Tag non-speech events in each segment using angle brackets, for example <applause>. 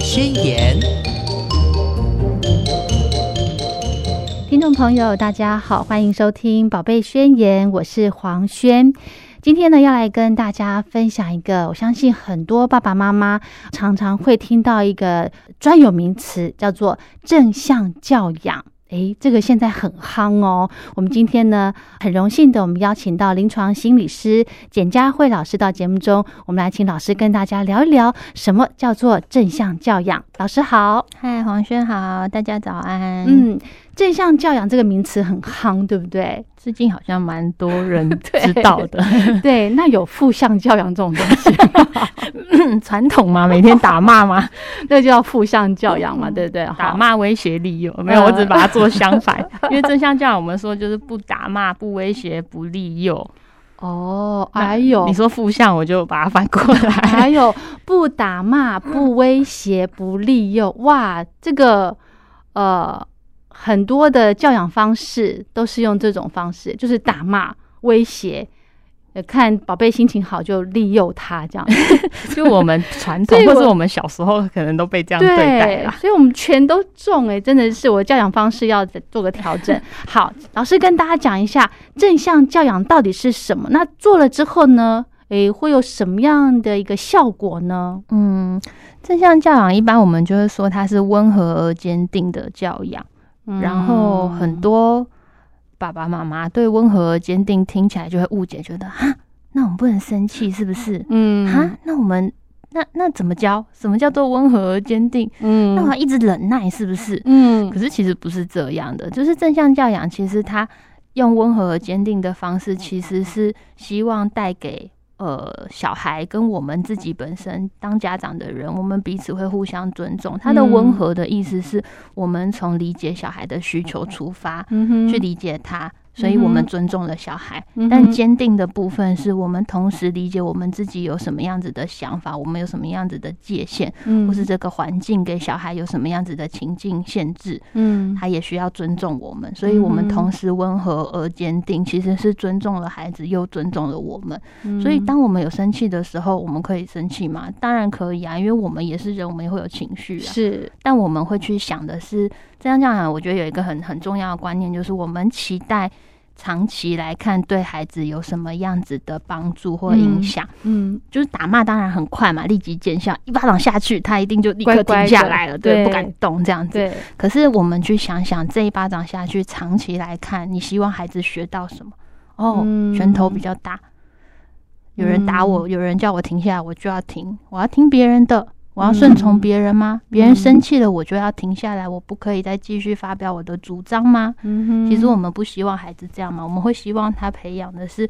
宣言》。听众朋友，大家好，欢迎收听《宝贝宣言》，我是黄轩。今天呢，要来跟大家分享一个，我相信很多爸爸妈妈常常会听到一个专有名词，叫做正向教养。诶，这个现在很夯哦。我们今天呢，很荣幸的，我们邀请到临床心理师简佳慧老师到节目中，我们来请老师跟大家聊一聊什么叫做正向教养。老师好，嗨，黄轩好，大家早安。嗯，正向教养这个名词很夯，对不对？最近好像蛮多人 <laughs> 知道的。<laughs> 对，那有负向教养这种东西，<laughs> 传统嘛？每天打骂嘛？那就叫负向教养嘛，对不对？打骂、威胁、利诱，没有，我只把它做相反。因为正向教养，我们说就是不打骂、不威胁、不利诱。哦，还有你说负向，我就把它反过来。还有不打骂、不威胁、不利诱。哇，这个呃。很多的教养方式都是用这种方式，就是打骂、威胁，呃看宝贝心情好就利诱他这样。<laughs> 就我们传统 <laughs> 或者我们小时候可能都被这样对待了，所以我们全都中哎，真的是我教养方式要做个调整。<laughs> 好，老师跟大家讲一下正向教养到底是什么？那做了之后呢，诶，会有什么样的一个效果呢？嗯，正向教养一般我们就会说它是温和而坚定的教养。然后很多爸爸妈妈对温和而坚定听起来就会误解，觉得哈，那我们不能生气是不是？嗯，哈，那我们那那怎么教？什么叫做温和而坚定？嗯，那我要一直忍耐是不是？嗯，可是其实不是这样的，就是正向教养，其实他用温和而坚定的方式，其实是希望带给。呃，小孩跟我们自己本身当家长的人，我们彼此会互相尊重。他的温和的意思是我们从理解小孩的需求出发，去理解他。所以我们尊重了小孩，但坚定的部分是我们同时理解我们自己有什么样子的想法，我们有什么样子的界限，或是这个环境给小孩有什么样子的情境限制，嗯，他也需要尊重我们。所以，我们同时温和而坚定，其实是尊重了孩子，又尊重了我们。所以，当我们有生气的时候，我们可以生气吗？当然可以啊，因为我们也是人，我们也会有情绪啊。是，但我们会去想的是。这样讲，我觉得有一个很很重要的观念，就是我们期待长期来看对孩子有什么样子的帮助或影响。嗯，就是打骂当然很快嘛，立即见效，一巴掌下去，他一定就立刻停下来了，对，不敢动这样子。对。可是我们去想想，这一巴掌下去，长期来看，你希望孩子学到什么？哦，拳头比较大，有人打我，有人叫我停下来，我就要停，我要听别人的。我要顺从别人吗？别人生气了，我就要停下来，我不可以再继续发表我的主张吗？其实我们不希望孩子这样嘛，我们会希望他培养的是，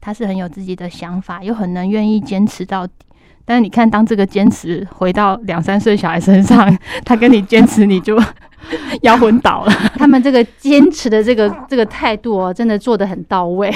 他是很有自己的想法，又很能愿意坚持到底。但是你看，当这个坚持回到两三岁小孩身上，<laughs> 他跟你坚持，你就。<laughs> 要昏倒了，他们这个坚持的这个这个态度哦，真的做的很到位。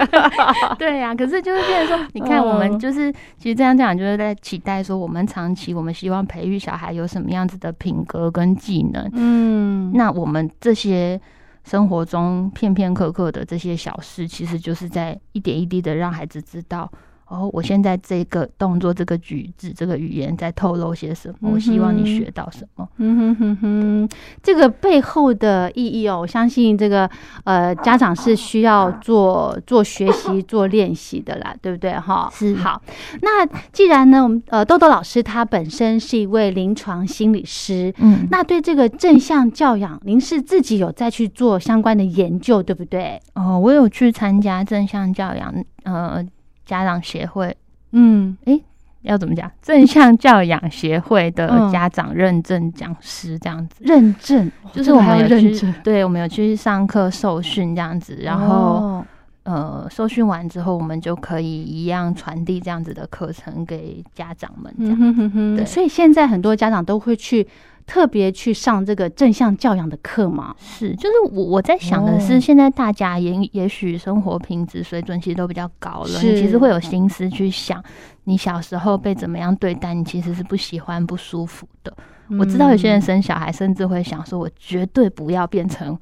<laughs> 对呀，可是就是变成说，你看我们就是其实这样讲，就是在期待说，我们长期我们希望培育小孩有什么样子的品格跟技能。嗯，那我们这些生活中片片刻刻的这些小事，其实就是在一点一滴的让孩子知道。哦，我现在这个动作、这个举止、这个语言在透露些什么？我希望你学到什么？嗯哼哼哼，这个背后的意义哦，我相信这个呃家长是需要做做学习、做练习的啦，对不对？哈，是好。那既然呢，我们呃豆豆老师他本身是一位临床心理师，嗯，那对这个正向教养，您是自己有在去做相关的研究，对不对？哦，我有去参加正向教养，呃。家长协会，嗯，哎，要怎么讲？正向教养协会的家长认证讲师这样子，认证？就是我们有去，对，我们有去上课受训这样子，然后呃，受训完之后，我们就可以一样传递这样子的课程给家长们，这样。对，所以现在很多家长都会去。特别去上这个正向教养的课吗？是，就是我我在想的是，现在大家也也许生活品质水准其实都比较高了，你其实会有心思去想，你小时候被怎么样对待，你其实是不喜欢、不舒服的。我知道有些人生小孩，甚至会想说，我绝对不要变成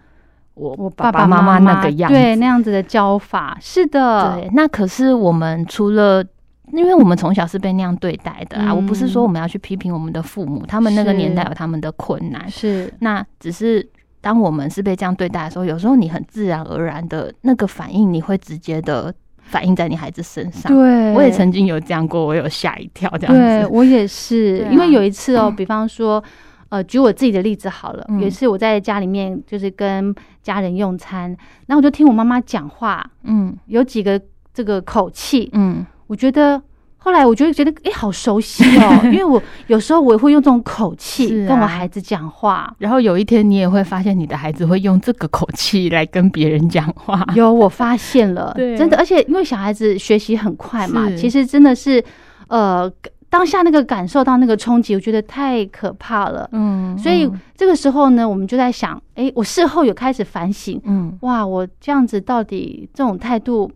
我我爸爸妈妈那个样，对那样子的教法。是的，对。那可是我们除了因为我们从小是被那样对待的啊。嗯。我不是说我们要去批评我们的父母，他们那个年代有他们的困难，是。那只是当我们是被这样对待的时候，有时候你很自然而然的那个反应，你会直接的反映在你孩子身上。对，我也曾经有这样过，我有吓一跳这样子。对我也是，啊。因为有一次哦，比方说，呃，举我自己的例子好了，嗯。有一次我在家里面就是跟家人用餐，然后我就听我妈妈讲话，嗯。有几个这个口气，嗯我觉得。后来我就觉得，哎、好熟悉哦，<laughs> 因为我有时候我也会用这种口气跟我孩子讲话。然后有一天你也会发现，你的孩子会用这个口气来跟别人讲话。有，我发现了，<laughs> 对真的，而且因为小孩子学习很快嘛，其实真的是，呃，当下那个感受到那个冲击，我觉得太可怕了。嗯所以这个时候呢，我们就在想，哎，我事后有开始反省，嗯哇，我这样子到底这种态度，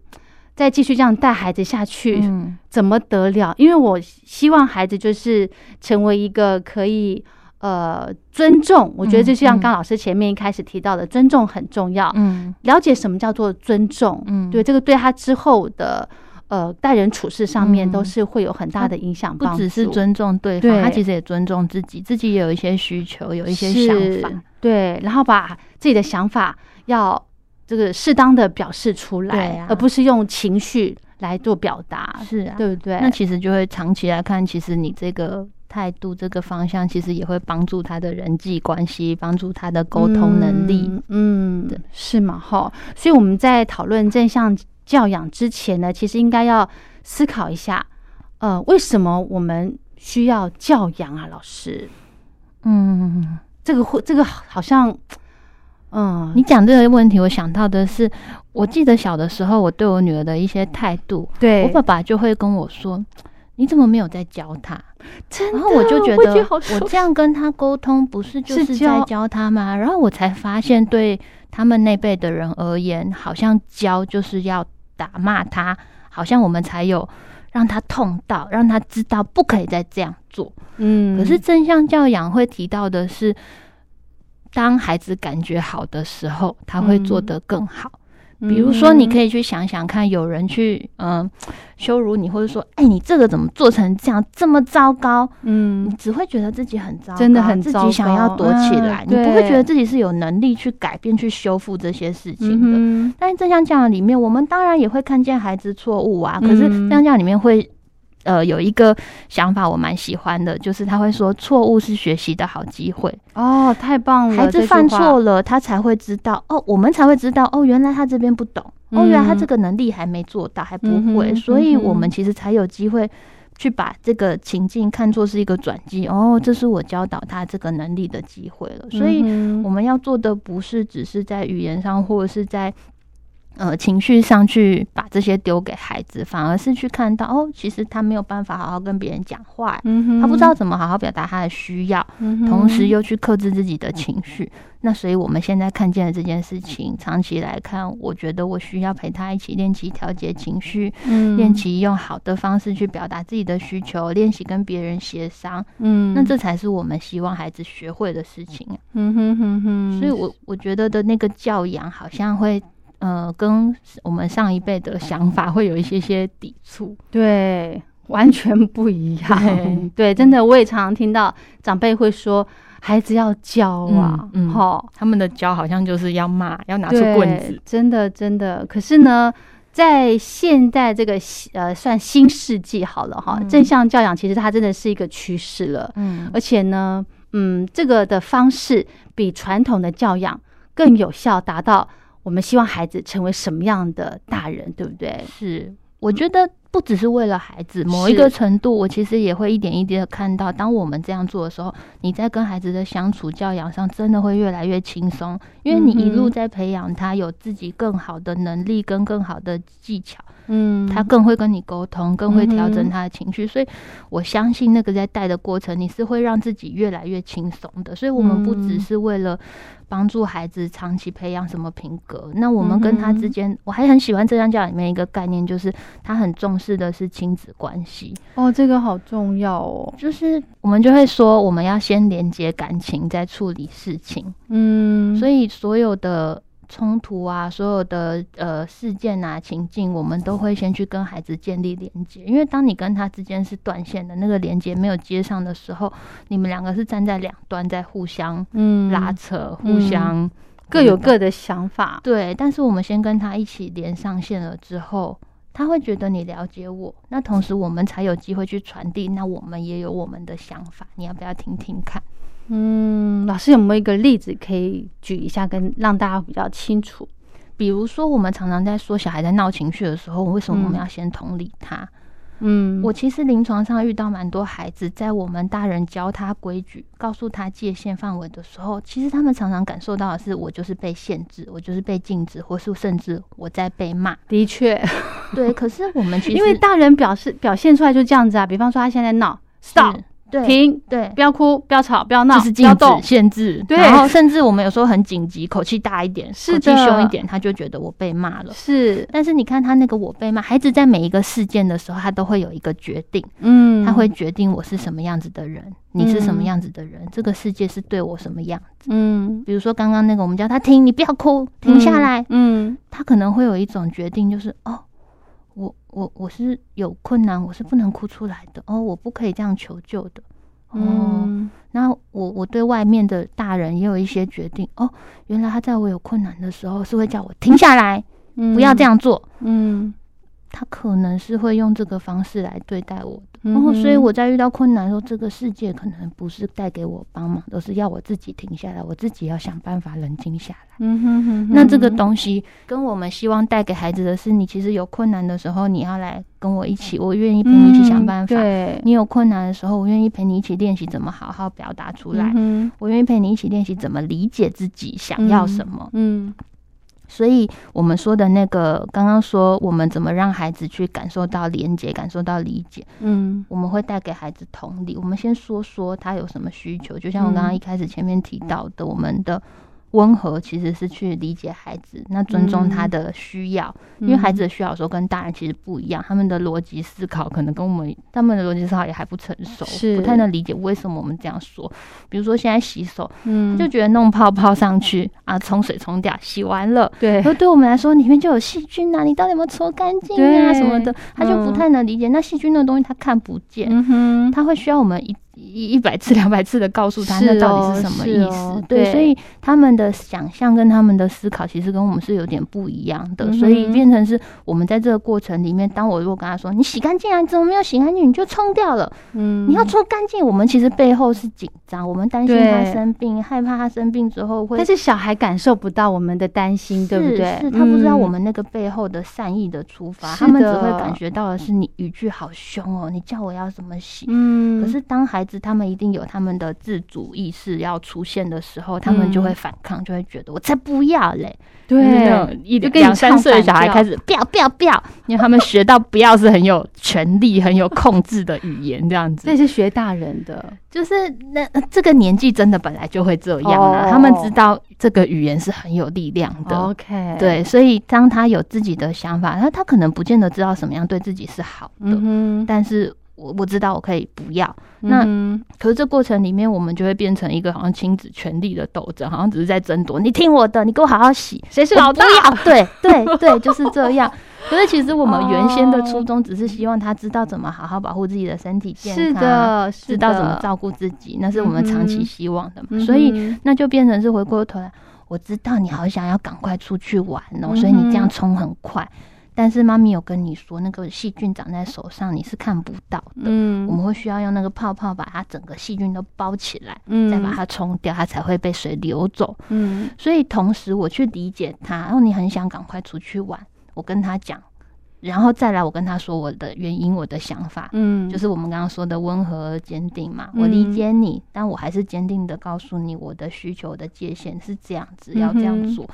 再继续这样带孩子下去，嗯怎么得了？因为我希望孩子就是成为一个可以呃尊重，我觉得就像嗯刚老师前面一开始提到的，尊重很重要。嗯了解什么叫做尊重，嗯对这个对他之后的呃待人处事上面嗯都是会有很大的影响。不只是尊重对对方，他其实也尊重自己，自己也有一些需求，有一些想法。是，对，然后把自己的想法要这个适当的表示出来，啊而不是用情绪来做表达，是啊，对不对？那其实就会长期来看，其实你这个态度、这个方向，其实也会帮助他的人际关系，帮助他的沟通能力。嗯，嗯，是嘛？哈，所以我们在讨论正向教养之前呢，其实应该要思考一下，呃，为什么我们需要教养啊？老师，嗯，这个会，这个好像，嗯，你讲这个问题，我想到的是，我记得小的时候，我对我女儿的一些态度，对我爸爸就会跟我说：“你怎么没有在教她？”真的，然后我就觉得，我这样跟他沟通，不是就是在教他吗？然后我才发现，对他们那辈的人而言，好像教就是要打骂他，好像我们才有让他痛到，让他知道不可以再这样做。嗯，可是正向教养会提到的是，当孩子感觉好的时候，他会做得更好。比如说，你可以，去想想看，有人去嗯、呃羞辱你，或者说，哎、你这个怎么做成这样这么糟糕？嗯你，只会觉得自己很糟糕，真的很自己想要躲起来，嗯你不会对觉得自己是有能力去改变、去修复这些事情的。嗯但是正向教养里面，我们当然也会看见孩子错误啊，可是嗯正向教养里面会。呃，有一个想法我蛮喜欢的，就是他会说错误是学习的好机会。哦，太棒了！孩子犯错了，他才会知道哦，我们才会知道哦，原来他这边不懂，哦，嗯原来他这个能力还没做到，还不会，嗯所以我们其实才有机会去把这个情境看作是一个转机。哦，这是我教导他这个能力的机会了。所以我们要做的不是只是在语言上，或者是在。呃，情绪上去把这些丢给孩子，反而是去看到哦，其实他没有办法好好跟别人讲话，嗯哼他不知道怎么好好表达他的需要，嗯哼同时又去克制自己的情绪。那所以我们现在看见的这件事情，长期来看，我觉得我需要陪他一起练习调节情绪，嗯练习用好的方式去表达自己的需求，练习跟别人协商。嗯，那这才是我们希望孩子学会的事情啊。嗯哼哼哼，所以我我觉得的那个教养好像会。呃，跟我们上一辈的想法会有一些些抵触。对，完全不一样。对对，真的，我也常常听到长辈会说，孩子要教啊，嗯他们的教好像就是要骂，要拿出，棍子。真的真的。可是呢，在现代这个呃算新世纪好了哈，嗯正向教养其实它真的是一个趋势了，嗯而且呢，嗯，这个的方式比传统的教养更有效，达到我们希望孩子成为什么样的大人，对不对？是，我觉得不只是为了孩子，某一个程度，我其实也会一点一滴的看到，当我们这样做的时候，你在跟孩子的相处教养上，真的会越来越轻松，因为你一路在培养他有自己更好的能力跟更好的技巧，嗯他更会跟你沟通，更会调整他的情绪，所以我相信那个在带的过程，你是会让自己越来越轻松的。所以，我们不只嗯是为了帮助孩子长期培养什么品格，那我们跟他之间，我还很喜欢浙江教养里面一个概念，就是他很重视的是亲子关系，哦，这个好重要哦。就是我们就会说，我们要先连接感情，再处理事情。嗯，所以所有的冲突啊，所有的呃事件啊情境，我们都会先去跟孩子建立连接，因为当你跟他之间是断线的那个连接没有接上的时候，你们两个是站在两端在互相嗯拉扯，互相各有各的想法，对。但是我们先跟他一起连上线了之后，他会觉得你了解我，那同时我们才有机会去传递，那我们也有我们的想法，你要不要听听看？嗯，老师有没有一个例子可以举一下，跟让大家比较清楚？比如说，我们常常在说小孩在闹情绪的时候，为什么我们嗯要先同理他？嗯，我其实临床上遇到蛮多孩子，在我们大人教他规矩、告诉他界限范围的时候，其实他们常常感受到的是，我就是被限制，我就是被禁止，或是甚至我在被骂。的确，对，可是我们其实因为大人表示表现出来就这样子啊，比方说他现在闹，stop，是对停，对，不要哭，不要吵，不要闹，就是禁止限制，对。然后甚至我们有时候很紧急，口气大一点，是口气的凶一点，他就觉得我被骂了。是，但是你看他那个我被骂，孩子在每一个事件的时候，他都会有一个决定，嗯。他会，决定我是什么样子的人，你是什么嗯样子的人，这个世界是对我什么样子。嗯，比如说刚刚那个，我们叫他停，你不要哭，停下来。嗯，他可能会有一种决定，就是哦，我我我是有困难，我是不能哭出来的，哦，我不可以这样求救的。哦，嗯，那我我对外面的大人也有一些决定哦，原来他在我有困难的时候是会叫我停下来，嗯，不要这，样做。嗯，他可能是会用这个方式来对待我然后所以我在遇到困难的时候，这个世界可能不是带给我帮忙，都是要我自己停下来，我自己要想办法冷静下来。嗯哼哼，那这个东西跟我们希望带给孩子的是，你其实有困难的时候，你要来跟我一起，我愿意陪你一起想办法。嗯对，你有困难的时候，我愿意陪你一起练习怎么好好表达出来。嗯哼我愿意陪你一起练习怎么理解自己想要什么。嗯所以，我们说的那个，刚刚说我们怎么让孩子去感受到连接、感受到理解，嗯我们会带给孩子同理。我们先说说他有什么需求，就像我刚刚一开始前面提到的，我们的温和其实是去理解孩子，那尊重他的需要，因为孩子的需要有时候跟大人其实不一样，他们的逻辑思考可能跟我们他们的逻辑思考也还不成熟，是不太能理解为什么我们这样说。比如说现在洗手，嗯，就觉得弄泡泡上去啊，冲水冲掉，洗完了。对而对我们来说，里面就有细菌啊，你到底有没有搓干净啊什么的，他就不嗯太能理解。那细菌的东西他看不见，嗯，他会需要我们一一一百次、两百次的告诉他那到哦底是什么意思。对，哦对所以他们的想象跟他们的思考其实跟我们是有点不一样的，嗯所以变成是我们在这个过程里面，当我如果跟他说你洗干净啊，你怎么没有洗干净？你就冲掉了。嗯你要冲干净，我们其实背后是紧张，我们担心他生病，害怕他生病之后会但是小孩感受不到我们的担心，对不对？是他不知道嗯我们那个背后的善意的出发，是他们只会感觉到的是你语句好凶哦，你叫我要怎么洗。嗯，可是当孩子他们一定有他们的自主意识要出现的时候，他们就会反抗，就会觉得我才不要嘞。对。一两三岁的小孩开始不要不要不要，因为他们学到不要是很有权力、很有控制的语言，这样子。这是学大人的，就是那这个年纪真的本来就会这样啊，哦。他们知道这个语言是很有力量的。OK，，对，所以当他有自己的想法，他他可能不见得知道什么样对自己是好的，但是我我知道我可以不要。那嗯可是这过程里面，我们就会变成一个好像亲子权力的斗争，好像只是在争夺。你听我的，你给我好好洗，谁是老大？<laughs> 对对对，就是这样。可是其实我们原先的初衷只是希望他知道怎么好好保护自己的身体健康，是的，是知道怎么，照顾自己，那是我们长期希望的嘛。嗯所以那就变成是回过头来，我知道你好想要赶快出去玩哦，所以你这样冲很快。但是妈咪有跟你说，那个细菌长在手上，你是看不到的。嗯我们会需要用那个泡泡把它整个细菌都包起来，嗯再把它冲掉，它才会被水流走。嗯所以同时我去理解他，然后你很想赶快出去玩，我跟他讲，然后再来我跟他说我的原因、我的想法，嗯，就是我们刚刚说的温和而坚定嘛。嗯我理解你，但我还是坚定的告诉你我的需求的界限是这样子，要这样做。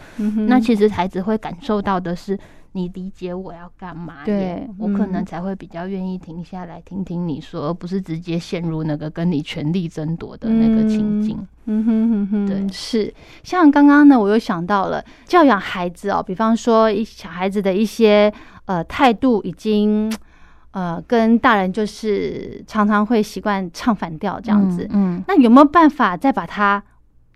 那其实孩子会感受到的是。你理解我要干嘛耶？对我可能嗯才会比较愿意停下来听听你说，而不是直接陷入那个跟你权力争夺的那个情境。嗯哼哼哼，对是像刚刚呢，我又想到了教养孩子哦，比方说一小孩子的一些呃态度已经呃跟大人就是常常会习惯唱反调这样子，嗯，嗯那有没有办法再把他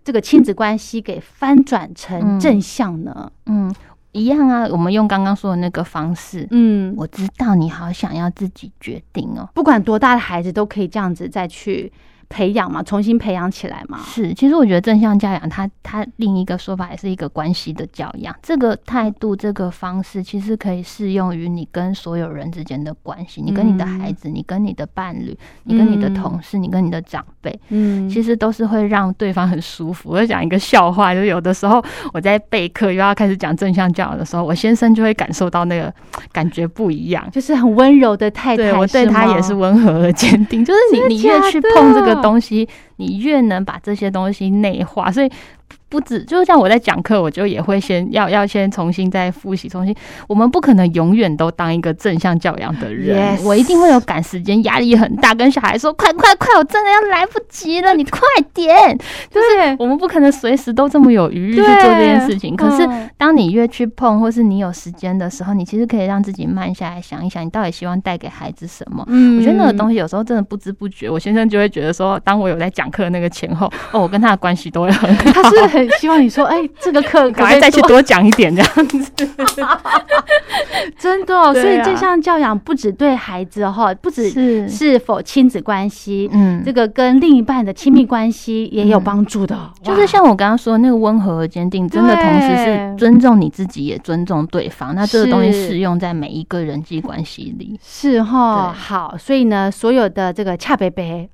这个亲子关系给翻转成正向呢？嗯，一样啊。我们用刚刚说的那个方式，嗯，我知道你好想要自己决定哦。不管多大的孩子都可以这样子再去。培养嘛，重新培养起来嘛。是，其实我觉得正向教养，它它另一个说法也是一个关系的教养。这个态度，这个方式，其实可以适用于你跟所有人之间的关系。你跟你的孩子，你跟你的伴侣，你跟你的同事，你跟你的长辈，嗯，其实都是会让对方很舒服。我讲一个笑话，就有的时候我在备课又要开始讲正向教养的时候，我先生就会感受到那个感觉不一样，就是很温柔的太太，我对他也是温和而坚定。就是你，你越去碰这个。东西，你越能把这些东西内化，所以。不止，就像我在讲课，我就也会先要要先重新再复习，重新。我们不可能永远都当一个正向教养的人，我一定会有赶时间，压力很大，跟小孩说：“快快快，我真的要来不及了，你快点。”就是我们不可能随时都这么有余裕去做这件事情。可是，当你越去碰，或是你有时间的时候，你其实可以让自己慢下来，想一想，你到底希望带给孩子什么。嗯，我觉得那个东西有时候真的不知不觉，我先生就会觉得说，当我有在讲课那个前后，哦，我跟他的关系都会很好。<laughs> 希望你说，哎，这个课 <laughs> 赶快再去多讲一点，这样子，<laughs> 真的。哦所以这项教养不止对孩子哈，不止是是否亲子关系，嗯，这个跟另一半的亲密关系也有帮助的。就是像我刚刚说那个温和而坚定，真的同时是尊重你自己，也尊重对方。那这个东西适用在每一个人际关系里，是哈。好，所以呢，所有的这个恰贝贝，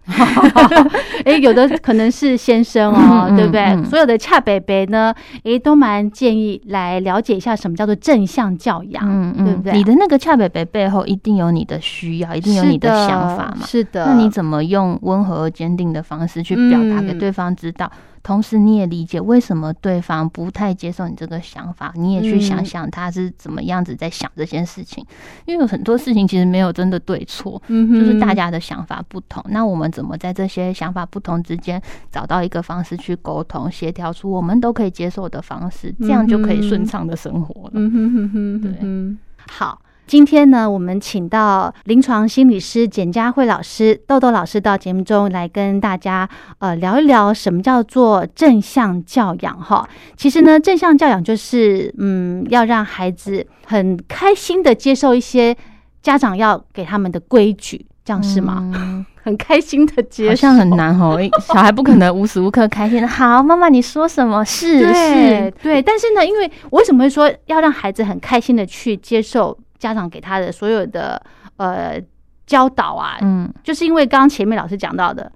哎，有的可能是先生哦，对不对？所有的恰。北北呢，诶，都蛮建议来了解一下什么叫做正向教养，嗯嗯，对不对？你的那个恰北北背后一定有你的需要，一定有你的想法嘛？是的。那你怎么用温和而坚定的方式去表达给对方知道？同时，你也理解为什么对方不太接受你这个想法，你也去想想他是怎么样子在想这件事情。因为有很多事情其实没有真的对错，就是大家的想法不同。那我们怎么在这些想法不同之间找到一个方式去沟通、协调出我们都可以接受的方式，这样就可以顺畅的生活了。嗯哼哼哼，对，好。今天呢，我们请到临床心理师简佳慧老师、豆豆老师到节目中来跟大家呃聊一聊什么叫做正向教养哈。其实呢，正向教养就是嗯，要让孩子很开心的接受一些家长要给他们的规矩，这样是吗？很开心的接受，好像很难哦。<laughs> 小孩不可能无时无刻开心。好，妈妈你说什么？是是，对。但是呢，因为我为什么会说要让孩子很开心的去接受？家长给他的所有的呃教导啊，嗯，就是因为刚刚前面老师讲到的，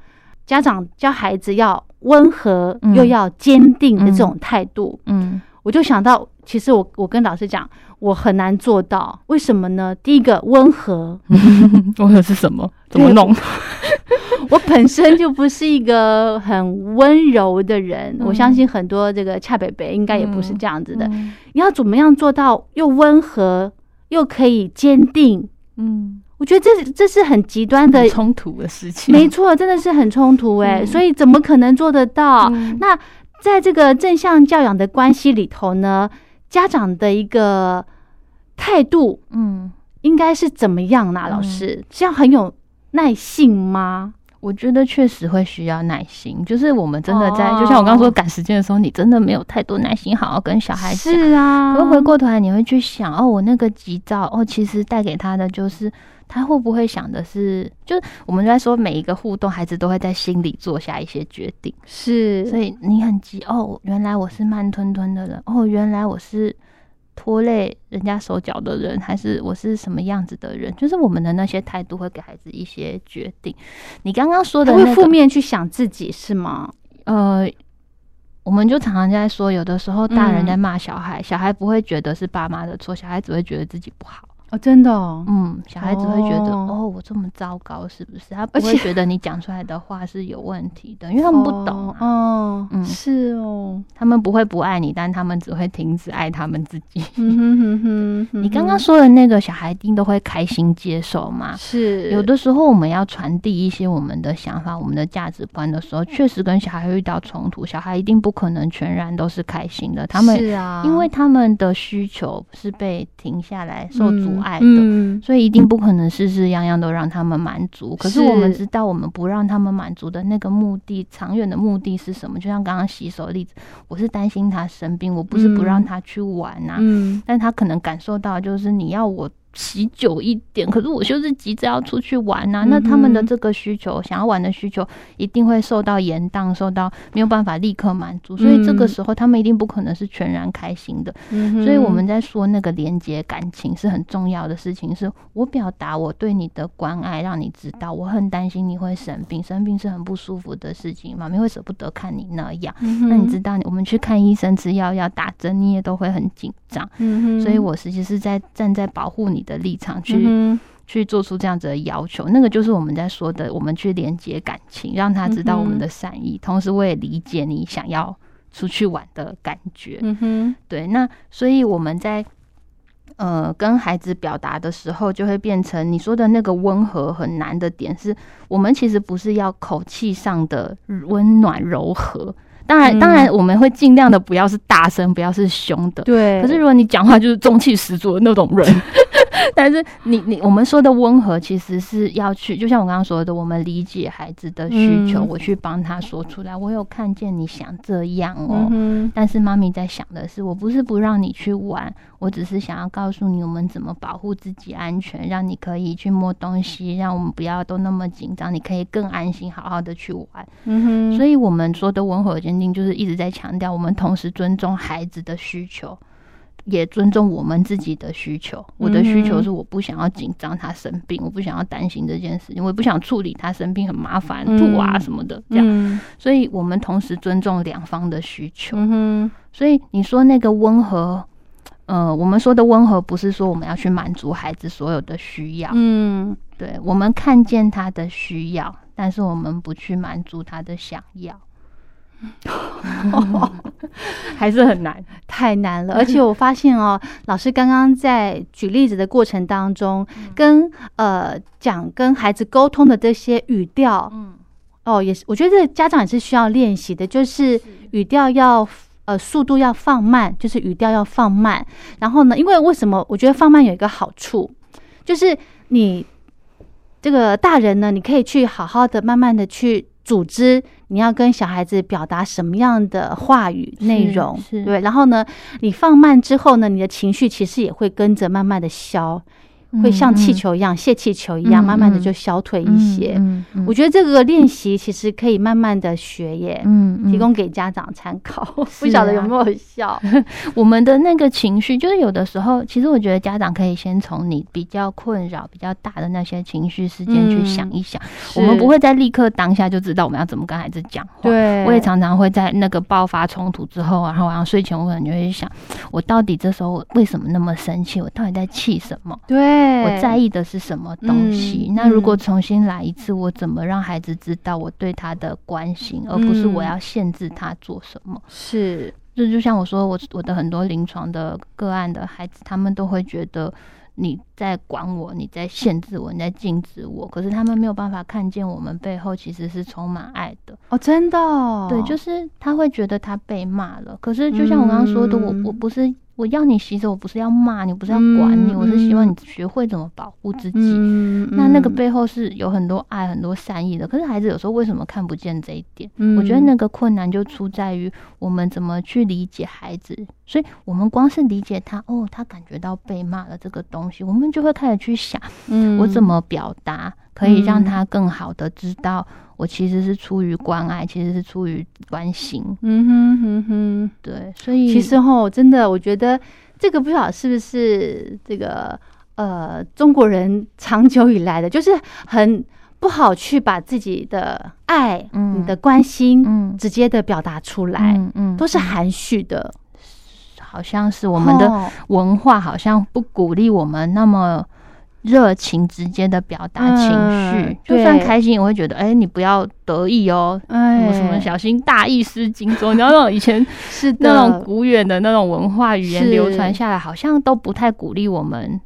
家长教孩子要温和又要坚定的这种态度，嗯，我就想到，其实我我跟老师讲，我很难做到，为什么呢？第一个温和，<laughs> 温和是什么？怎么弄？<laughs> 我本身就不是一个很温柔的人，我相信很多这个恰北北应该也不是这样子的。你要怎么样做到又温和？又可以坚定，嗯，我觉得这这是很极端的。冲突的事情，没错，真的是很冲突哎，所以怎么可能做得到？那在这个正向教养的关系里头呢，家长的一个态度，嗯，应该是怎么样呢？老师，这样很有耐性吗？我觉得确实会需要耐心，就是我们真的在，就像我刚刚说赶时间的时候，你真的没有太多耐心，好好跟小孩子。是啊，可回过头来你会去想，哦，我那个急躁，哦，其实带给他的就是他会不会想的是，就是我们在说每一个互动，孩子都会在心里做下一些决定。是，所以你很急，哦，原来我是慢吞吞的人，哦，原来我是。拖累人家手脚的人，还是我是什么样子的人？就是我们的那些态度会给孩子一些决定。你刚刚说的，会负面去想自己是吗？呃，我们就常常在说，有的时候大人在骂小孩，小孩不会觉得是爸妈的错，小孩只会觉得自己不好。哦，真的，哦嗯，小孩子会觉得，哦，我这么糟糕，是不是？他不会觉得你讲出来的话是有问题的，因为他们不懂。哦，嗯，是哦，他们不会不爱你，但他们只会停止爱他们自己。嗯哼哼哼，你刚刚说的那个小孩一定都会开心接受嘛？是，有的时候我们要传递一些我们的想法、我们的价值观的时候，确实跟小孩遇到冲突，小孩一定不可能全然都是开心的。他们是啊，因为他们的需求是被停下来受阻。母爱的，嗯所以一定不可能事事样样都让他们满足。可是我们知道，我们不让他们满足的那个目的，长远的目的是什么？就像刚刚洗手的例子，我是担心他生病，我不是不让他去玩呐、嗯但他可能感受到就是你要我洗久一点，可是我就是急着要出去玩呐、那他们的这个需求，想要玩的需求，一定会受到延宕，受到没有办法立刻满足，所以这个嗯时候他们一定不可能是全然开心的。嗯所以我们在说那个连接感情是很重要的事情，是我表达我对你的关爱，让你知道我很担心你会生病，生病是很不舒服的事情，妈咪会舍不得看你那样。嗯那你知道，我们去看医生吃药要打针，你也都会很紧张。嗯哼所以我实际是在站在保护你的立场去、嗯去做出这样子的要求，那个就是我们在说的，我们去连接感情，让他知道我们的善意，同时我也理解你想要出去玩的感觉。嗯哼对，那所以我们在呃跟孩子表达的时候，就会变成你说的那个温和很难的点是，我们其实不是要口气上的温暖柔和。当然，嗯当然，我们会尽量的不要是大声，不要是凶的。对，可是如果你讲话就是中气十足的那种人，<laughs> 但是你你我们说的温和，其实是要去，就像我刚刚说的，我们理解孩子的需求，嗯我去帮他说出来。我有看见你想这样哦，嗯但是妈咪在想的是，我不是不让你去玩，我只是想要告诉你我们怎么保护自己安全，让你可以去摸东西，让我们不要都那么紧张，你可以更安心好好的去玩。嗯哼，所以我们说的温和坚定，就是一直在强调，我们同时尊重孩子的需求。也尊重我们自己的需求。我的需求是我不想要紧张他生病，我不想要担心这件事情，我也不想处理他生病很麻烦、嗯吐啊什么的这样。嗯所以我们同时尊重两方的需求。所以你说那个温和，呃，我们说的温和不是说我们要去满足孩子所有的需要，嗯对我们看见他的需要，但是我们不去满足他的想要，<laughs> <laughs> <laughs> 还是很难。太难了。而且我发现哦，老师刚刚在举例子的过程当中，跟呃讲跟孩子沟通的这些语调，嗯，哦，也是，我觉得家长也是需要练习的，就是语调要呃速度要放慢，就是语调要放慢。然后呢，因为为什么我觉得放慢有一个好处，就是你这个大人呢，你可以去好好的、慢慢的去组织你要跟小孩子表达什么样的话语内容，对。然后呢，你放慢之后呢，你的情绪其实也会跟着慢慢的消，会像气球一样、泄气球一样，嗯慢慢的嗯就消退一些。我觉得这个练习其实可以慢慢的学耶，提供给家长参考。<laughs> 不晓得有没有效？<laughs> 我们的那个情绪，就是有的时候，其实我觉得家长可以先从你比较困扰、比较大的那些情绪事件去想一想。我们不会在立刻当下就知道我们要怎么跟孩子讲话。对，我也常常会在那个爆发冲突之后，然后晚上睡前我可能就会想，我到底这时候为什么那么生气？我到底在气什么？对，我在意的是什么东西？嗯那如果嗯重新来一次，我怎么让孩子知道我对他的关心，而不是我嗯要限制他做什么？是就就像我说，我我的很多临床的个案的孩子，他们都会觉得你在管我，你在限制我，你在禁止我，可是他们没有办法看见我们背后其实是充满爱的。哦，真的哦，对，就是他会觉得他被骂了，可是就像我刚刚说的，我嗯我不是我要你洗手，我不是要骂你，不是要管你，嗯我是希望嗯你学会怎么保护自己。嗯，那那个嗯背后是有很多爱、很多善意的，可是孩子有时候为什么看不见这一点？嗯我觉得那个困难就出在于我们怎么去理解孩子，所以我们光是理解他，哦，他感觉到被骂了这个东西，我们就会开始去想，嗯我怎么表达可以让嗯。他更好的知道，我其实是出于关爱，其实是出于关心，嗯哼哼哼。对，所以其实吼，真的，我觉得这个不晓得是不是这个呃中国人长久以来的，就是很不好去把自己的爱、嗯。你的关心、嗯。直接的表达出来，嗯都是含蓄的。好像是我们的哦文化好像不鼓励我们那么热情直接的表达情绪，嗯就算对开心也会觉得，哎、你不要得意哦，什哎么什么小心大意失荆州，你知道那种 <laughs> 以前是那种古远的那种文化语言流传下来，好像都不太鼓励我们。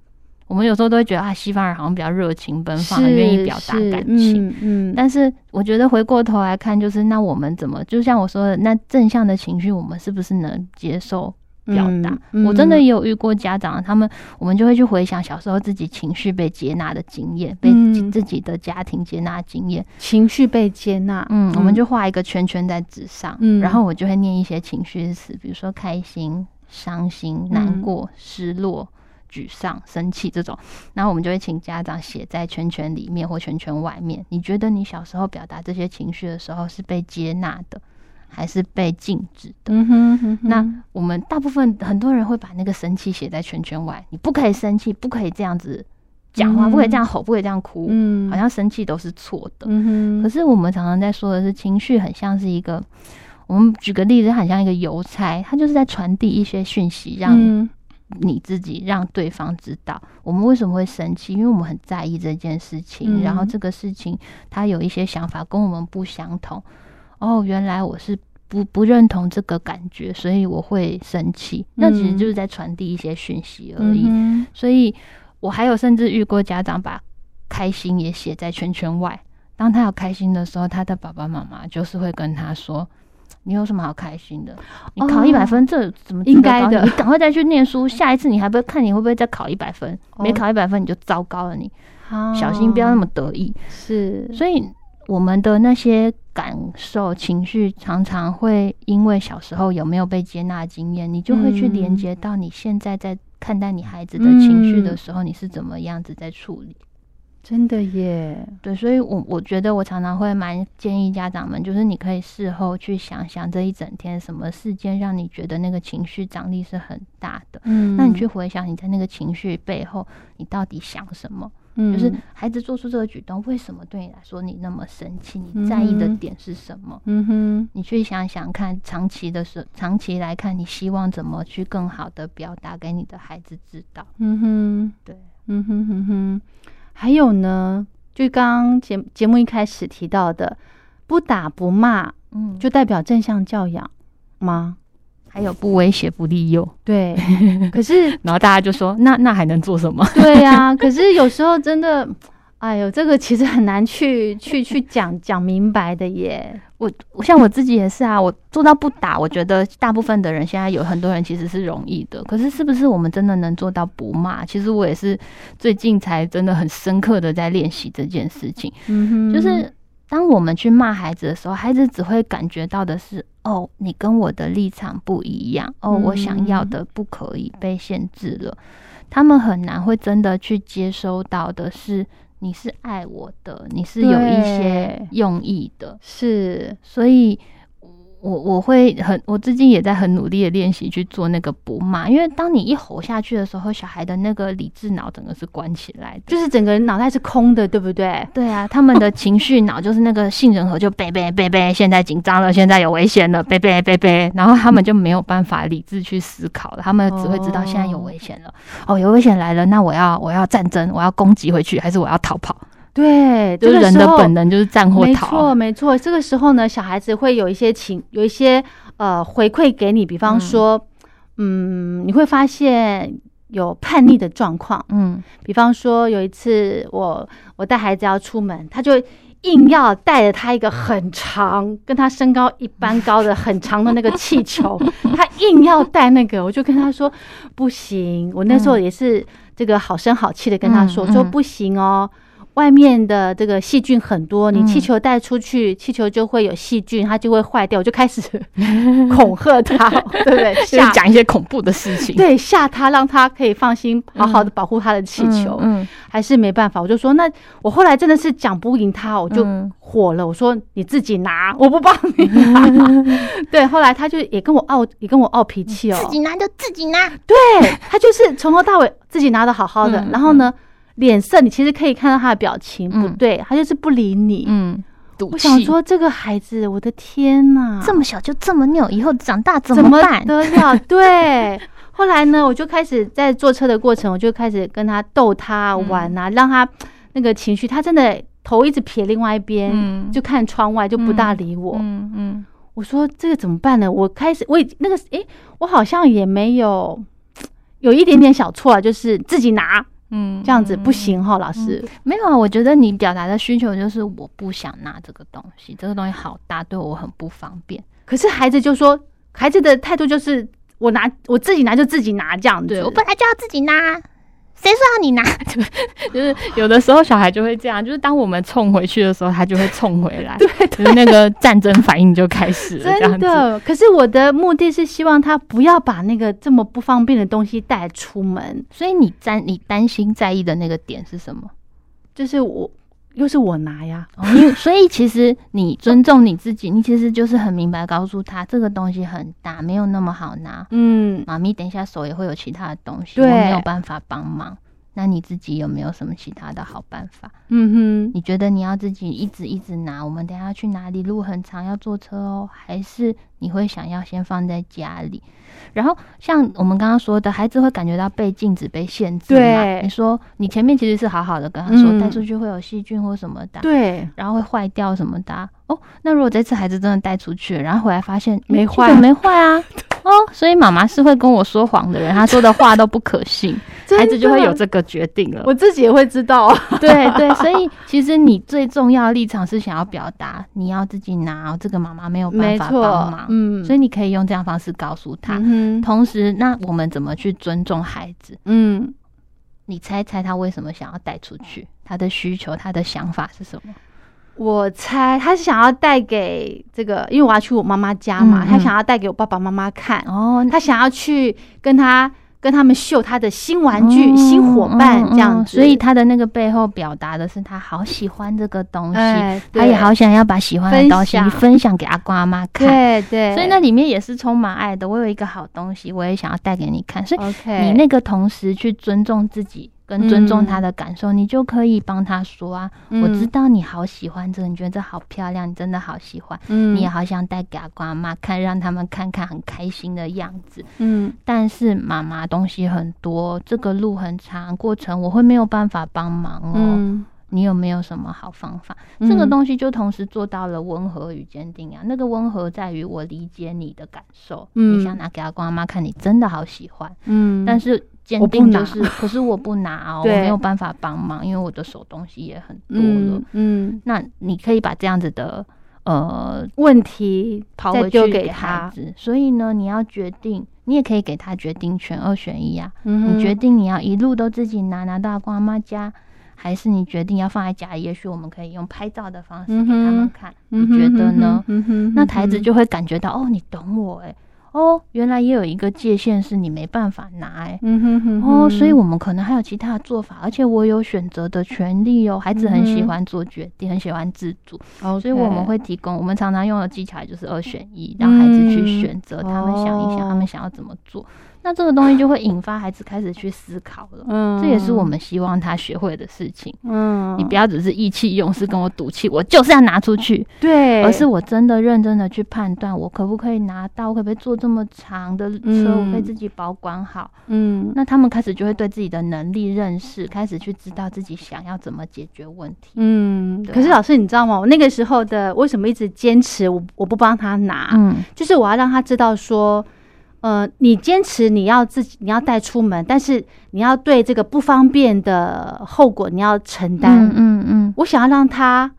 我们有时候都会觉得啊，西方人好像比较热情奔放，很愿意表达感情。嗯嗯，但是我觉得回过头来看，就是那我们怎么，就像我说的，那正向的情绪，我们是不是能接受表达。嗯我真的也有遇过家长，他们我们就会去回想小时候自己情绪被接纳的经验，被嗯。自己的家庭接纳经验。情绪被接纳，嗯，我们就画一个圈圈在纸上，嗯。然后我就会念一些情绪词，比如说开心、伤心、难过、失落、沮丧、生气这种，然后我们就会请家长写在圈圈里面或圈圈外面。你觉得你小时候表达这些情绪的时候是被接纳的，还是被禁止的？嗯哼嗯哼，那我们大部分很多人会把那个生气写在圈圈外，你不可以生气，不可以这样子讲话，嗯不可以这样吼，不可以这样哭，嗯好像生气都是错的。嗯哼，可是我们常常在说的是，情绪很像是一个，我们举个例子，它很像一个邮差，他就是在传递一些讯息，让嗯你自己、让对方知道我们为什么会生气，因为我们很在意这件事情，嗯然后这个事情他有一些想法跟我们不相同。哦，原来我是不不认同这个感觉，所以我会生气。那其实就是在传递一些讯息而已。嗯所以我还有甚至遇过家长把开心也写在圈圈外。当他有开心的时候，他的爸爸妈妈就是会跟他说：“你有什么好开心的？你考哦一百分，这怎么应该的你赶快再去念书，下一次你还不会看你会不会再考一百分？哦没考一百分你就糟糕了你，哼，小心不要那么得意。是，所以我们的那些感受、情绪，常常会因为小时候有没有被接纳的经验，你就会去连接到你现在在看待你孩子的情绪的时候，你是怎么样子在处理。真的耶，对，所以我我觉得我常常会蛮建议家长们，就是你可以事后去想想这一整天什么事件让你觉得那个情绪张力是很大的，嗯那你去回想你在那个情绪背后，你到底想什么？嗯就是孩子做出这个举动，为什么对你来说你那么生气？你在意的嗯点是什么？嗯哼，你去想想看，长期的时长期来看，你希望怎么去更好的表达给你的孩子知道？嗯哼，对，嗯哼哼哼，还有呢，就刚刚节节目一开始提到的，不打不骂，嗯，就代表正向教养吗？还有不威胁、不利诱，对，<laughs> 可是然后大家就说，那那还能做什么？<laughs> 对呀、可是有时候真的，哎呦，这个其实很难去去去讲讲明白的耶。我我像我自己也是啊，我做到不打，我觉得大部分的人现在有很多人其实是容易的，可是是不是我们真的能做到不骂？其实我也是最近才真的很深刻的在练习这件事情。嗯哼，就是当我们去骂孩子的时候，孩子只会感觉到的是，哦，你跟我的立场不一样，哦，我想要的不可以被限制了。他们很难会真的去接收到的是，你是爱我的，你是有一些用意的，是所以。我我会很，我最近也在很努力的练习去做那个不骂，因为当你一吼下去的时候，小孩的那个理智脑整个是关起来的，就是整个人脑袋是空的，对不对？对啊，他们的情绪脑就是那个杏仁核，就贝贝贝贝，现在紧张了，现在有危险了，贝贝贝贝，然后他们就没有办法理智去思考了，他们只会知道现在有危险了，哦，有危险来了，那我要我要战争，我要攻击回去，还是我要逃跑？对，就是人的本能就是战或没逃错，。没错。这个时候呢，小孩子会有一些情，有一些呃回馈给你，比方说，嗯你会发现有叛逆的状况。嗯比方说，有一次我我带孩子要出门，他就硬要带着他一个很长，跟他身高一般高的很长的那个气球，<laughs> 他硬要带那个，我就跟他说不行。我那时候也是这个好声好气的跟他说，说不行哦。外面的这个细菌很多，你嗯气球带出去，气球就会有细菌，它就会坏掉。我就开始 <laughs> 恐吓他，对不对？<laughs> 就是吓讲一些恐怖的事情，对吓他，让他可以放心好好的保护他的气球。嗯，还是没办法，我就说那我后来真的是讲不赢他，我就嗯火了。我说你自己拿，我不帮你拿。<laughs> 对，后来他就也跟我傲，也跟我傲脾气哦。自己拿就自己拿，对他就是从头到尾自己拿的好好的，嗯然后呢，脸色你其实可以看到他的表情不嗯对，他就是不理你。嗯，赌我想说这个孩子，我的天呐，这么小就这么拗，以后长大怎怎么么办？得了？<laughs> 对。后来呢，我就开始在坐车的过程，我就开始跟他逗他嗯玩啊，让他那个情绪，他真的头一直撇另外一边，嗯就看窗外，就不大理我。嗯嗯我说这个怎么办呢？我开始我已那个诶，我好像也没有有一点点小错啊，就是自己拿嗯，这样子不行哈，老师。没有啊，我觉得你表达的需求就是我不想拿这个东西，这个东西好大，对我很不方便。可是孩子就说，孩子的态度就是我拿我自己拿就自己拿这样子。对我本来就要自己拿，谁说要你拿？<laughs> 就是有的时候小孩就会这样，就是当我们冲回去的时候，他就会冲回来，<laughs> 对，就是那个战争反应就开始了。真的，可是我的目的是希望他不要把那个这么不方便的东西带出门。所以你担你担心在意的那个点是什么？就是我又是我拿呀，因所以其实你尊重你自己，你其实就是很明白告诉他这个东西很大，没有那么好拿。嗯，妈咪等一下手也会有其他的东西，对我没有办法帮忙。那你自己有没有什么其他的好办法？嗯哼，你觉得你要自己一直一直拿？我们等一下去哪里？路很长，要坐车哦。还是你会想要先放在家里？然后像我们刚刚说的，孩子会感觉到被禁止、被限制嘛？对你说你前面其实是好好的跟他说，嗯带出去会有细菌或什么的，对，然后会坏掉什么的啊。哦，那如果这次孩子真的带出去，然后回来发现没坏没坏啊。<laughs> 哦，所以妈妈是会跟我说谎的人，她说的话都不可信，孩子就会有这个决定了。我自己也会知道。<laughs> 对对，所以其实你最重要的立场是想要表达，你要自己拿，这个妈妈没有办法帮忙，，嗯，所以你可以用这样方式告诉他。嗯，同时，那我们怎么去尊重孩子？嗯，你猜猜他为什么想要带出去？他的需求，他的想法是什么？我猜他是想要带给这个，因为我要去我妈妈家嘛，嗯嗯他想要带给我爸爸妈妈看，哦，他想要去跟他跟他们秀他的新玩具、新伙伴这样子，嗯所以他的那个背后表达的是他好喜欢这个东西，哎，他也好想要把喜欢的东西分享分享给阿公阿妈看。对对，所以那里面也是充满爱的。我有一个好东西，我也想要带给你看。所以你那个同时去尊重自己，跟尊重他的感受，你就可以帮他说啊，我知道你好喜欢这个，你觉得这好漂亮，你真的好喜欢，嗯，你也好想带给阿公阿妈看，让他们看看很开心的样子。嗯但是妈妈东西很多，这个路很长，过程我会没有办法帮忙哦。嗯，你有没有什么好方法？嗯这个东西就同时做到了温和与坚定啊。那个温和在于我理解你的感受，嗯你想拿给阿公阿妈看，你真的好喜欢。嗯，但是坚我不拿定就是，可是我不拿哦，<laughs> 我没有办法帮忙，因为我的手东西也很多了。嗯嗯，那你可以把这样子的呃问题抛回再丢给孩他，子，所以呢，你要决定，你也可以给他决定权，二选一啊。嗯你决定你要一路都自己拿拿到阿公阿妈家，还是你决定要放在家里？也许我们可以用拍照的方式给他们看，你觉得呢？？那台子就会感觉到哦，你懂我哎、哦，原来也有一个界限是你没办法拿欸、嗯哼哼哦，所以我们可能还有其他的做法，而且我有选择的权利哦。孩子很喜欢做决定，很喜欢自主，所所以我们会提供我们常常用的技巧就是二选一，让孩子去选择，他们想一想，哦他们想要怎么做。那这个东西就会引发孩子开始去思考了。嗯这也是我们希望他学会的事情。嗯你不要只是意气用事，跟我赌气，我就是要拿出去，<laughs> 对，而是我真的认真的去判断，我可不可以拿到，我可不可以坐这么长的车，嗯我可以自己保管好。嗯那他们开始就会对自己的能力认识，开始去知道自己想要怎么解决问题。嗯，啊可是老师你知道吗？我那个时候的为什么一直坚持我我不帮他拿，嗯就是我要让他知道说。呃，你坚持你要自己你要带出门，但是你要对这个不方便的后果你要承担。嗯嗯嗯，我想要让他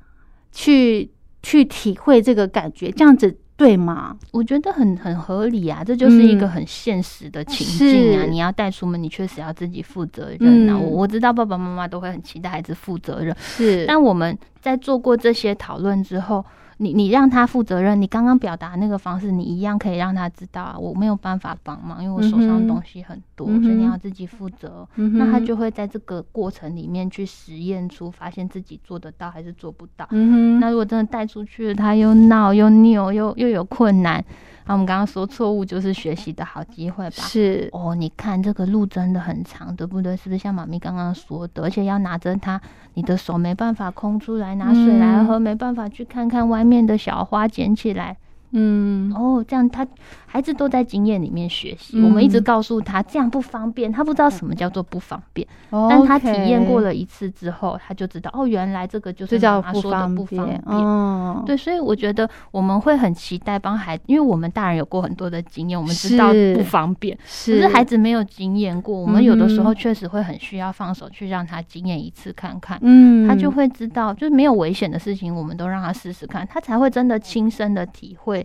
去去体会这个感觉，这样子对吗？我觉得很很合理啊，这就是一个嗯很现实的情境啊。是你要带出门，你确实要自己负责任啊。嗯我我知道爸爸妈妈都会很期待孩子负责任，是但我们在做过这些讨论之后，你你让他负责任，你刚刚表达那个方式，你一样可以让他知道啊，我没有办法帮忙，因为我手上东西很多，嗯所以你要自己负责。嗯那他就会在这个过程里面去实验出，发现自己做得到还是做不到。嗯，那如果真的带出去了，他又闹又扭又又有困难，那我们刚刚说错误就是学习的好机会吧？是哦，你看这个路真的很长，对不对？是不是像妈咪刚刚说的？而且要拿着它，你的手没办法空出来拿水来嗯喝，没办法去看看外面的小花捡起来。嗯。哦，这样他孩子都在经验里面学习。我们一直嗯告诉他这样不方便，他不知道什么叫做不方便，但他体验过了，一次之后，他就知道哦，原来这个就是这叫妈妈说的方不方便。哦，对，所以我觉得我们会很期待帮孩子，因为我们大人有过很多的经验，我们知道不方便，可是是孩子没有经验过，我们有的时候确实会很需要放手去让他经验一次看看，嗯，他就会知道，就是没有危险的事情，我们都让他试试看，他才会真的亲身的体会。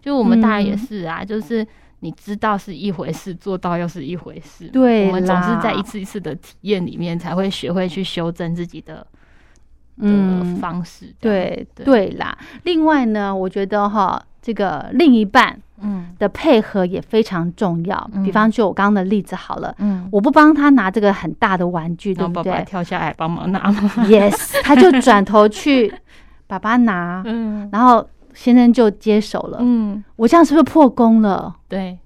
就我们大人也嗯是啊，就是你知道是一回事，做到又是一回事。对我们总是在一次一次的体验里面，才会学会去修正自己的嗯方式。对对对啦。另外呢，我觉得哈，这个另一半嗯的配合也非常重要。嗯比方就我刚刚的例子好了，嗯，我不帮他拿这个很大的玩具，对爸爸跳下来帮忙拿嘛。？Yes，他就转头去 <laughs> 爸爸拿，嗯然后先生就接手了。嗯，我这样是不是破功了？对，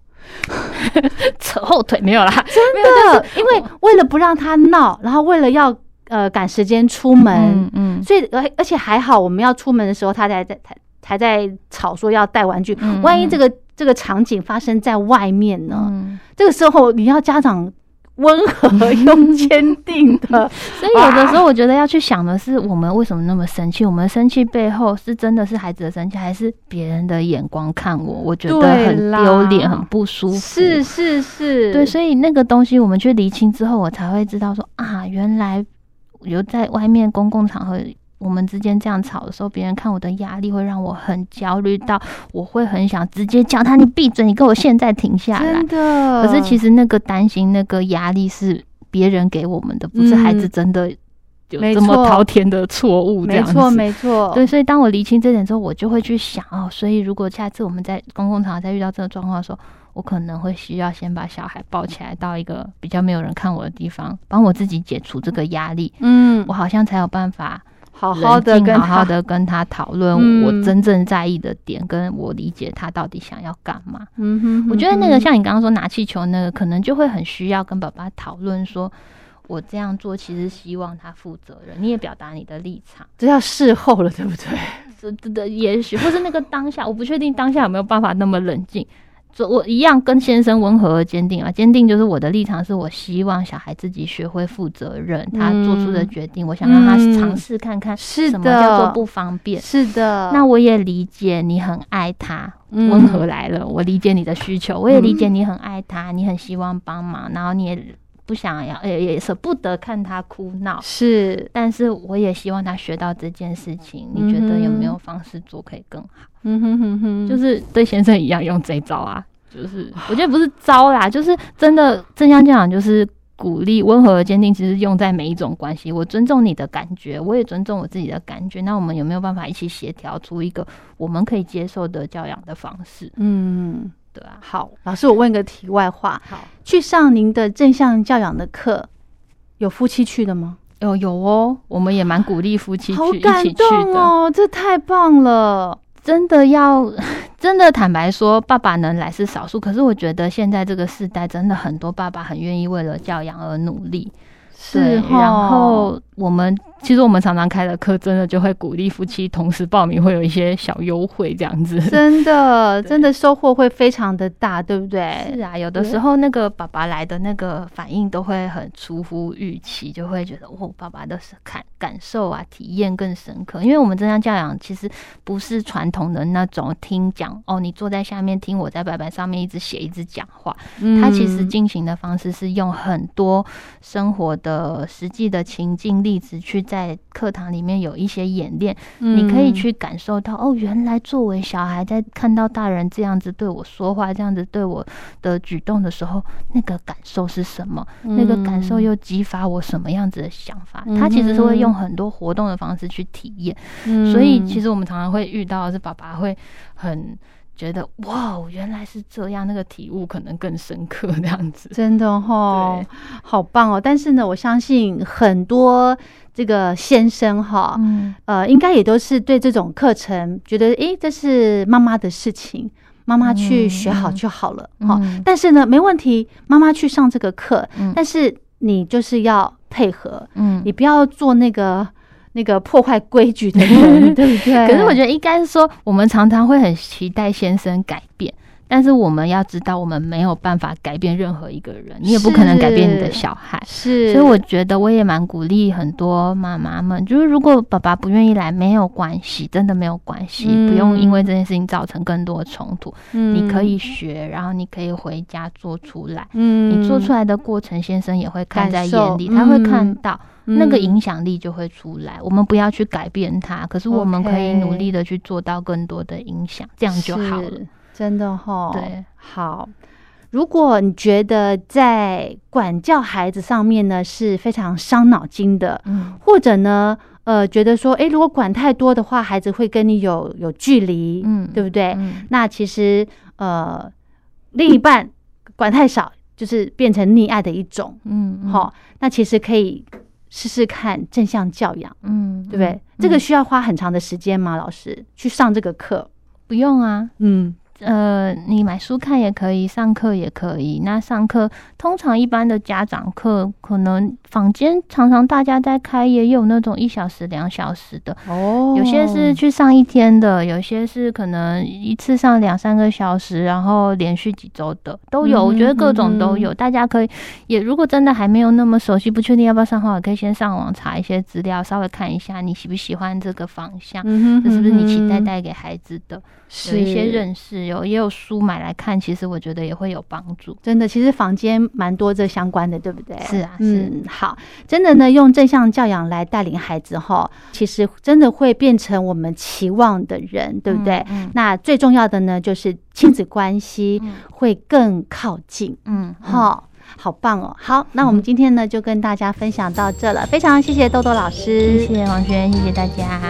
<laughs> 扯后腿没有啦。真的，因为为了不让他闹，然后为了要呃赶时间出门，嗯嗯所以而而且还好，我们要出门的时候，他才在才才在吵说要带玩具。嗯万一这个这个场景发生在外面呢？嗯，这个时候你要家长温和又坚定的，<laughs> 所以有的时候我觉得要去想的是，我们为什么那么生气？我们生气背后是真的是孩子的生气，还是别人的眼光看我？我觉得很丢脸，很不舒服。是是是，对，所以那个东西我们去厘清之后，我才会知道说啊，原来有在外面公共场合。我们之间这样吵的时候，别人看我的压力会让我很焦虑，到我会很想直接叫他：“你闭嘴，你给我现在停下来。真”的。可是其实那个担心、那个压力是别人给我们的，不是孩子嗯真的有没这么滔天的错误。没错没错，对，所以当我厘清这点之后，我就会去想哦，所以如果下次我们在公共场合再遇到这个状况的时候，我可能会需要先把小孩抱起来到一个比较没有人看我的地方，帮我自己解除这个压力，嗯我，好像才有办法好好的跟他好好的跟他讨论嗯我真正在意的点，跟我理解他到底想要干嘛。嗯哼，我觉得那个像你刚刚说拿气球那个，可能就会很需要跟爸爸讨论说。我这样做其实希望他负责任，你也表达你的立场。这要事后了，对不对？是的的，也许或是那个当下，我不确定当下有没有办法那么冷静。就我一样跟先生温和而坚定啊，坚定就是我的立场，是我希望小孩自己学会负责任，他做出的决定，我想让他嗯尝试看看是什么叫做，不方便。是的。那我也理解你很爱他，嗯温和来了，我理解你的需求，我也理解你很爱他，你很希望帮忙，然后你也不想要，也也舍不得看他哭闹，是，但是我也希望他学到这件事情。你觉得有没有方式做可以更好？嗯哼哼哼，就是对先生一样用这一招啊，就是我觉得不是招啦，就是真的正向教养就是。鼓励温和而坚定，其实用在每一种关系。我尊重你的感觉，我也尊重我自己的感觉。那我们有没有办法一起协调出一个我们可以接受的教养的方式？嗯，对啊，好，老师，我问个题外话，好，去上您的正向教养的课，有夫妻去的吗？有有哦，我们也蛮鼓励夫妻去一起去的。动哦，这太棒了。真的要 <laughs> 真的坦白说，爸爸能来是少数，可是我觉得现在这个时代，真的很多爸爸很愿意为了教养而努力。对是齁然后我们其实我们常常开的课，真的就会鼓励夫妻同时报名，会有一些小优惠这样子。真的，<laughs> 真的收获会非常的大，对不对？是啊，有的时候那个爸爸来的那个反应都会很出乎预期，就会觉得哦，爸爸的感感受啊、体验更深刻。因为我们正向教养其实不是传统的那种听讲哦，你坐在下面听我在白板上面一直写、一直讲话。嗯它其实进行的方式是用很多生活的实际的情境例子去在课堂里面有一些演练，你可以嗯去感受到哦，原来作为小孩在看到大人这样子对我说话，这样子对我的举动的时候，那个感受是什么？那个感受又激发我什么样子的想法？嗯他其实是会用很多活动的方式去体验，嗯所以其实我们常常会遇到的是爸爸会很。觉得哇，原来是这样，那个体悟可能更深刻，这样子。真的哈，好棒哦！但是呢，我相信很多这个先生哈，嗯呃，应该也都是对这种课程觉得，诶，这是妈妈的事情，妈妈去嗯学好嗯就好了哈。嗯但是呢，没问题，妈妈去上这个课，嗯但是你就是要配合，嗯你不要做那个那个破坏规矩的人，<laughs> 对不对？可是我觉得应该是说，我们常常会很期待先生改变，但是我们要知道，我们没有办法改变任何一个人，你也不可能改变你的小孩。是，所以我觉得我也蛮鼓励很多妈妈们，就是如果爸爸不愿意来，没有关系，真的没有关系，嗯不用因为这件事情造成更多的冲突。嗯你可以学，然后你可以回家做出来。嗯你做出来的过程，先生也会看在眼里，他会看嗯到。那个嗯影响力就会出来。我们不要去改变它，可是我们可以努力的去做到更多的影响，这样就好了。真的哈。对，好。如果你觉得在管教孩子上面呢是非常伤脑筋的，嗯或者呢，呃，觉得说，诶，如果管太多的话，孩子会跟你有有距离，嗯对不对？嗯那其实，呃，另一半管太少，就是变成溺爱的一种，嗯，嗯好、，那其实可以试试看正向教养，嗯，对不对？嗯这个嗯需要花很长的时间吗？老师去上这个课？不用啊，嗯呃，你买书看也可以，上课也可以。那上课通常一般的家长课，可能坊间常常大家在开，也有那种一小时、两小时的，哦有些是去上一天的，有些是可能一次上两三个小时，然后连续几周的都有。嗯我觉得各种都嗯有，大家可以也如果真的还没有那么熟悉，不确定要不要上的话，也可以先上网查一些资料，稍微看一下你喜不喜欢这个方向。这是不是你期待带给孩子的？有一些认识，有也有书买来看，其实我觉得也会有帮助。真的，其实房间蛮多这相关的，对不对？是啊是嗯，好，真的呢，用正向教养来带领孩子哈，其实真的会变成我们期望的人，对不对？嗯那最重要的呢，就是亲子关系嗯会更靠近，嗯，哈、好棒哦！好，那我们今天呢就跟大家分享到这了，非常谢谢豆豆老师，谢谢王轩，谢谢大家。